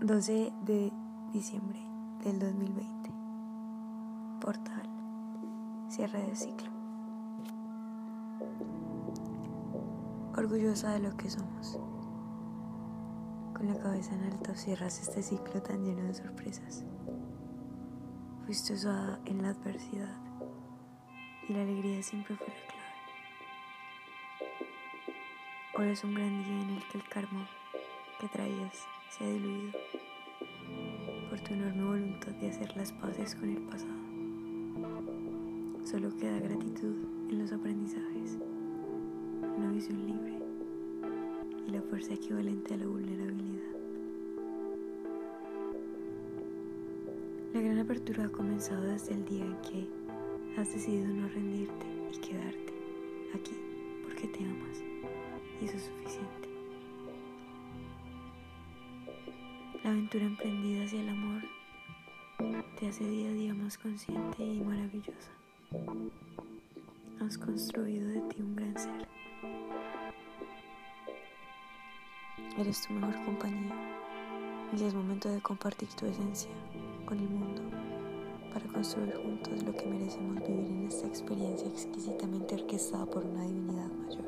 12 de diciembre del 2020. Portal. Cierre de ciclo. Orgullosa de lo que somos. Con la cabeza en alto cierras este ciclo tan lleno de sorpresas. Fuiste usada en la adversidad y la alegría siempre fue la clave. Hoy es un gran día en el que el karma que traías se ha diluido por tu enorme voluntad de hacer las paces con el pasado. Solo queda gratitud en los aprendizajes, una visión libre y la fuerza equivalente a la vulnerabilidad. La gran apertura ha comenzado desde el día en que has decidido no rendirte y quedarte aquí porque te amas y eso es suficiente. La aventura emprendida hacia el amor te hace día a día más consciente y maravillosa. Has construido de ti un gran ser. Eres tu mejor compañía y es momento de compartir tu esencia con el mundo para construir juntos lo que merecemos vivir en esta experiencia exquisitamente orquestada por una divinidad mayor.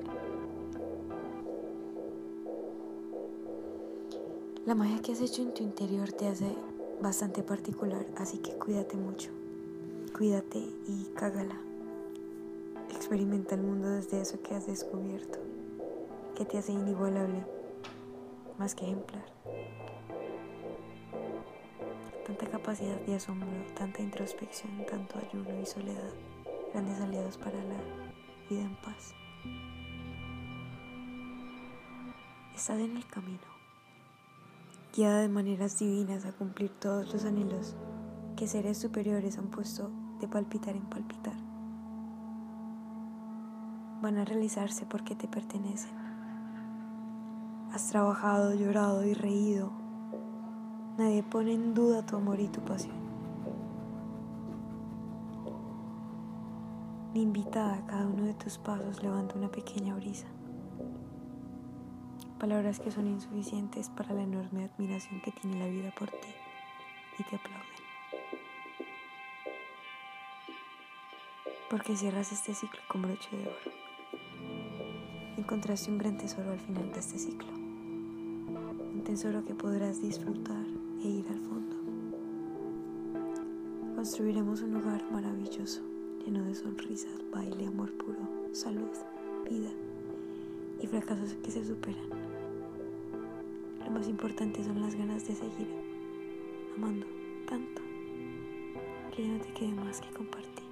La magia que has hecho en tu interior te hace bastante particular, así que cuídate mucho. Cuídate y cágala. Experimenta el mundo desde eso que has descubierto, que te hace inigualable, más que ejemplar. Tanta capacidad de asombro, tanta introspección, tanto ayuno y soledad, grandes aliados para la vida en paz. Estás en el camino guiada de maneras divinas a cumplir todos los anhelos que seres superiores han puesto de palpitar en palpitar. Van a realizarse porque te pertenecen. Has trabajado, llorado y reído. Nadie pone en duda tu amor y tu pasión. Ni invitada a cada uno de tus pasos levanta una pequeña brisa palabras que son insuficientes para la enorme admiración que tiene la vida por ti y te aplauden. Porque cierras este ciclo con broche de oro. Encontraste un gran tesoro al final de este ciclo. Un tesoro que podrás disfrutar e ir al fondo. Construiremos un hogar maravilloso, lleno de sonrisas, baile, amor puro, salud, vida y fracasos que se superan. Lo más importante son las ganas de seguir amando tanto que ya no te quede más que compartir.